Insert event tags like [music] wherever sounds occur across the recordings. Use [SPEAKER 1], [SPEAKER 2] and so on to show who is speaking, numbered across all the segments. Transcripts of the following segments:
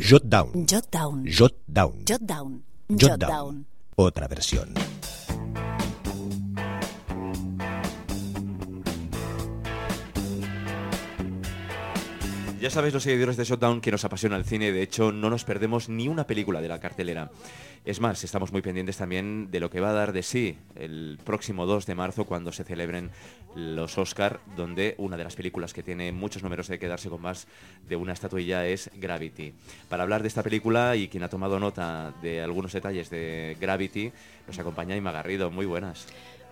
[SPEAKER 1] Jot Down.
[SPEAKER 2] Jot Down.
[SPEAKER 1] Jot Down.
[SPEAKER 2] Jot Down.
[SPEAKER 1] Jot Down. Otra versión.
[SPEAKER 3] Ya sabéis los seguidores de Shutdown que nos apasiona el cine, de hecho no nos perdemos ni una película de la cartelera. Es más, estamos muy pendientes también de lo que va a dar de sí el próximo 2 de marzo cuando se celebren los Oscar, donde una de las películas que tiene muchos números de quedarse con más de una estatuilla es Gravity. Para hablar de esta película y quien ha tomado nota de algunos detalles de Gravity, nos acompaña Ima Garrido. Muy buenas.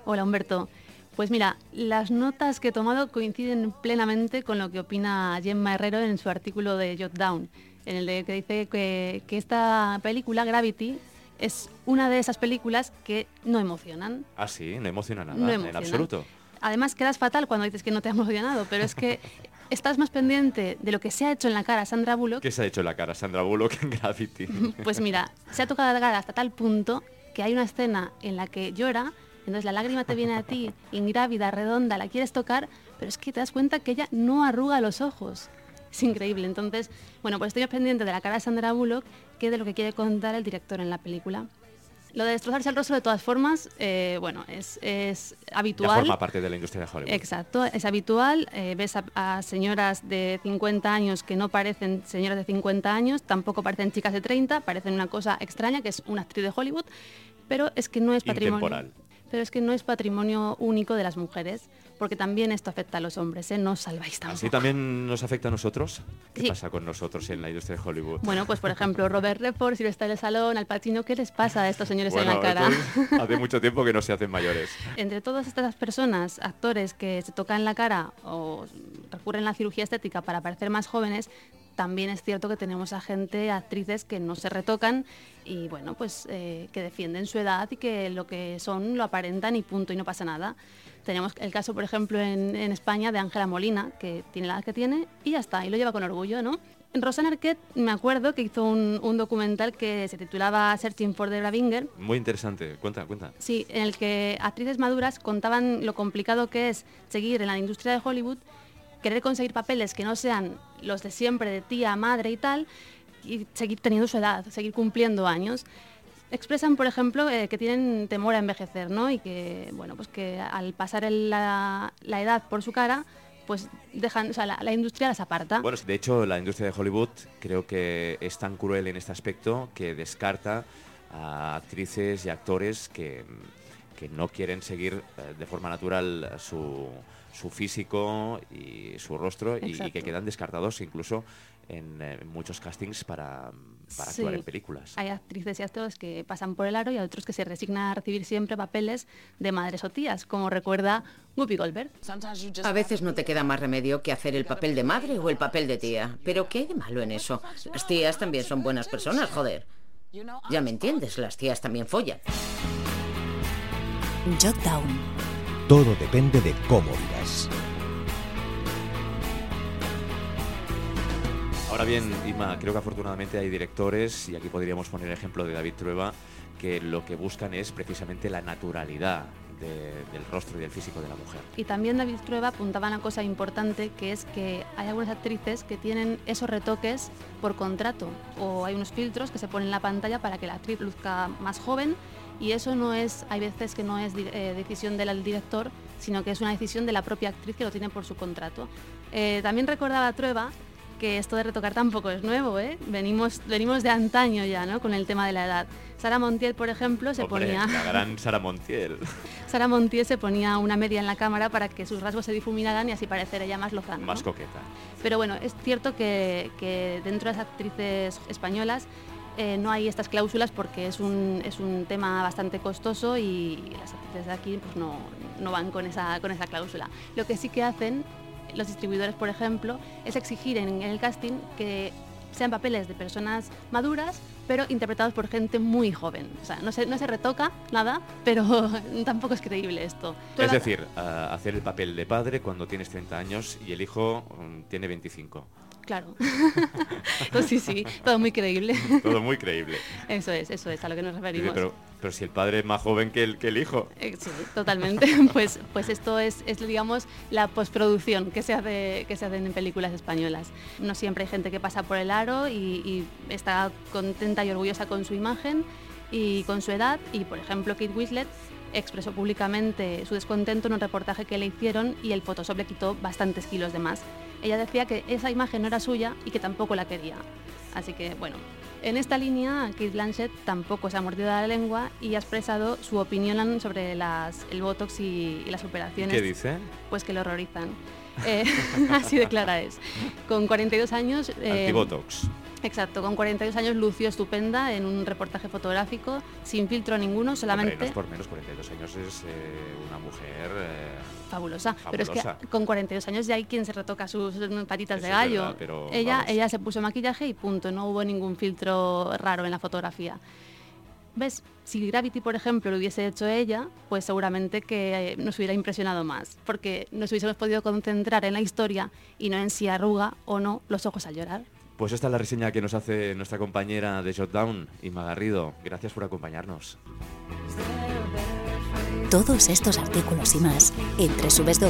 [SPEAKER 4] Hola Humberto. Pues mira, las notas que he tomado coinciden plenamente con lo que opina Gemma Herrero en su artículo de Jot Down, en el que dice que, que esta película, Gravity, es una de esas películas que no emocionan.
[SPEAKER 3] Ah, sí, no emociona nada,
[SPEAKER 4] No
[SPEAKER 3] en absoluto.
[SPEAKER 4] Además quedas fatal cuando dices que no te ha emocionado, pero es que [laughs] estás más pendiente de lo que se ha hecho en la cara Sandra Bullock.
[SPEAKER 3] ¿Qué se ha hecho en la cara Sandra Bullock en Gravity?
[SPEAKER 4] Pues mira, se ha tocado la cara hasta tal punto que hay una escena en la que llora, entonces la lágrima te viene a ti, ingrávida, redonda, la quieres tocar, pero es que te das cuenta que ella no arruga los ojos. Es increíble. Entonces, bueno, pues estoy pendiente de la cara de Sandra Bullock que de lo que quiere contar el director en la película. Lo de destrozarse el rostro, de todas formas, eh, bueno, es, es
[SPEAKER 3] Ya
[SPEAKER 4] habitual.
[SPEAKER 3] forma parte de la industria de Hollywood.
[SPEAKER 4] Exacto, es habitual. eh, ves a, a señoras de 50 años que no parecen señoras de 50 años, tampoco parecen chicas de 30, parecen una cosa extraña, que es una actriz de Hollywood, pero es que no es patrimonio.
[SPEAKER 3] Intemporal.
[SPEAKER 4] Pero es que no es patrimonio único de las mujeres, porque también esto afecta a los hombres, ¿eh? No os salváis tampoco.
[SPEAKER 3] ¿Así también nos afecta a nosotros? ¿Qué
[SPEAKER 4] Sí.
[SPEAKER 3] pasa con nosotros en la industria de Hollywood?
[SPEAKER 4] Bueno, pues por ejemplo, Robert Redford, Sylvester Stallone, Al Pacino, ¿qué les pasa a estos señores en la cara? [laughs]
[SPEAKER 3] hace mucho tiempo que no se hacen mayores.
[SPEAKER 4] Entre todas estas personas, actores que se tocan la cara o recurren a la cirugía estética para parecer más jóvenes, también es cierto que tenemos a gente, actrices que no se retocan y bueno, pues eh, que defienden su edad y que lo que son lo aparentan y punto y no pasa nada. Tenemos el caso, por ejemplo, en, en España de Ángela Molina, que tiene la edad que tiene y ya está, y lo lleva con orgullo, ¿no? Rosana Arquette, me acuerdo que hizo un, un documental que se titulaba Searching for the Bravinger,
[SPEAKER 3] Muy interesante. Cuenta, cuenta.
[SPEAKER 4] Sí, en el que actrices maduras contaban lo complicado que es seguir en la industria de Hollywood, querer conseguir papeles que no sean los de siempre, de tía, madre y tal, y seguir teniendo su edad, seguir cumpliendo años. Expresan, por ejemplo, eh, que tienen temor a envejecer, ¿no? Y que, bueno, pues que al pasar la edad por su cara, pues dejan, o sea, la, la industria las aparta.
[SPEAKER 3] Bueno, de hecho, la industria de Hollywood creo que es tan cruel en este aspecto que descarta a actrices y actores que, que no quieren seguir eh, de forma natural su, su físico y su rostro y- que quedan descartados incluso en, eh, muchos castings para, para actuar en películas.
[SPEAKER 4] Hay actrices y actores que pasan por el aro y hay otros que se resignan a recibir siempre papeles de madres o tías, como recuerda Whoopi Goldberg.
[SPEAKER 5] A veces no te queda más remedio que hacer el papel de madre o el papel de tía. Pero ¿qué hay de malo en eso? Las tías también son buenas personas, joder. Ya me entiendes, las tías también follan.
[SPEAKER 2] Jot Down.
[SPEAKER 1] Todo depende de cómo vivas.
[SPEAKER 3] Ahora bien, Inma, creo que afortunadamente hay directores, y aquí podríamos poner el ejemplo de David Trueba, que lo que buscan es precisamente la naturalidad de- del rostro y del físico de la mujer.
[SPEAKER 4] Y también David Trueba apuntaba una cosa importante, que es que hay algunas actrices que tienen esos retoques por contrato, o hay unos filtros que se ponen en la pantalla para que la actriz luzca más joven, y eso no es, hay veces que no es eh, decisión del director, sino que es una decisión de la propia actriz que lo tiene por su contrato. Eh, también recordaba Trueba que esto de retocar tampoco es nuevo, ¿eh? Venimos, venimos de antaño ya, ¿no? Con el tema de la edad. Sara Montiel, por ejemplo, se
[SPEAKER 3] Hombre,
[SPEAKER 4] ponía...
[SPEAKER 3] La gran [laughs] Sara Montiel.
[SPEAKER 4] Sara Montiel se ponía una media en la cámara para que sus rasgos se difuminaran y así parecer ella más lozana.
[SPEAKER 3] Más
[SPEAKER 4] ¿no?
[SPEAKER 3] coqueta.
[SPEAKER 4] Pero bueno, es cierto que, que dentro de las actrices españolas eh, no hay estas cláusulas porque es un, es un tema bastante costoso y las actrices de aquí pues no, no van con esa, con esa cláusula. Lo que sí que hacen los distribuidores, por ejemplo, es exigir en el casting que sean papeles de personas maduras, pero interpretados por gente muy joven. O sea, no se, no se retoca nada, pero [laughs] tampoco es creíble esto.
[SPEAKER 3] Es decir, hacer el papel de padre cuando tienes 30 años y el hijo mm, tiene 25.
[SPEAKER 4] Claro. [laughs] pues sí, sí, todo muy creíble. [laughs]
[SPEAKER 3] Todo muy creíble.
[SPEAKER 4] Eso es, eso es a lo que nos referimos.
[SPEAKER 3] pero, pero si el padre es más joven que el, que el hijo.
[SPEAKER 4] Eh, sí, totalmente. [laughs] pues, pues esto es, es, digamos, la postproducción que se, hace, que se hacen en películas españolas. No siempre hay gente que pasa por el aro y, y está contenta y orgullosa con su imagen y con su edad. Y, por ejemplo, Kate Winslet expresó públicamente su descontento en un reportaje que le hicieron y el Photoshop le quitó bastantes kilos de más. Ella decía que esa imagen no era suya y que tampoco la quería. Así que, bueno, en esta línea, Kate Blanchett tampoco se ha mordido la lengua y ha expresado su opinión sobre las, el Botox y, las operaciones.
[SPEAKER 3] ¿Qué dice?
[SPEAKER 4] Pues que lo horrorizan. Eh, [laughs] así de clara es. Con 42 años...
[SPEAKER 3] Eh, Antibotox.
[SPEAKER 4] Exacto, con 42 años lució estupenda en un reportaje fotográfico, sin filtro ninguno, solamente...
[SPEAKER 3] Hombre, no por menos, 42 años es eh, una mujer... Eh,
[SPEAKER 4] fabulosa. Pero es que con 42 años ya hay quien se retoca sus patitas de gallo. ella, ella se puso maquillaje y punto, no hubo ningún filtro raro en la fotografía. ¿Ves? Si Gravity, por ejemplo, lo hubiese hecho ella, pues seguramente que eh, nos hubiera impresionado más, porque nos hubiésemos podido concentrar en la historia y no en si arruga o no los ojos al llorar.
[SPEAKER 3] Pues esta es la reseña que nos hace nuestra compañera de Shotdown, Inma Garrido. Gracias por acompañarnos.
[SPEAKER 2] Todos estos artículos y más en www.jotdown.es.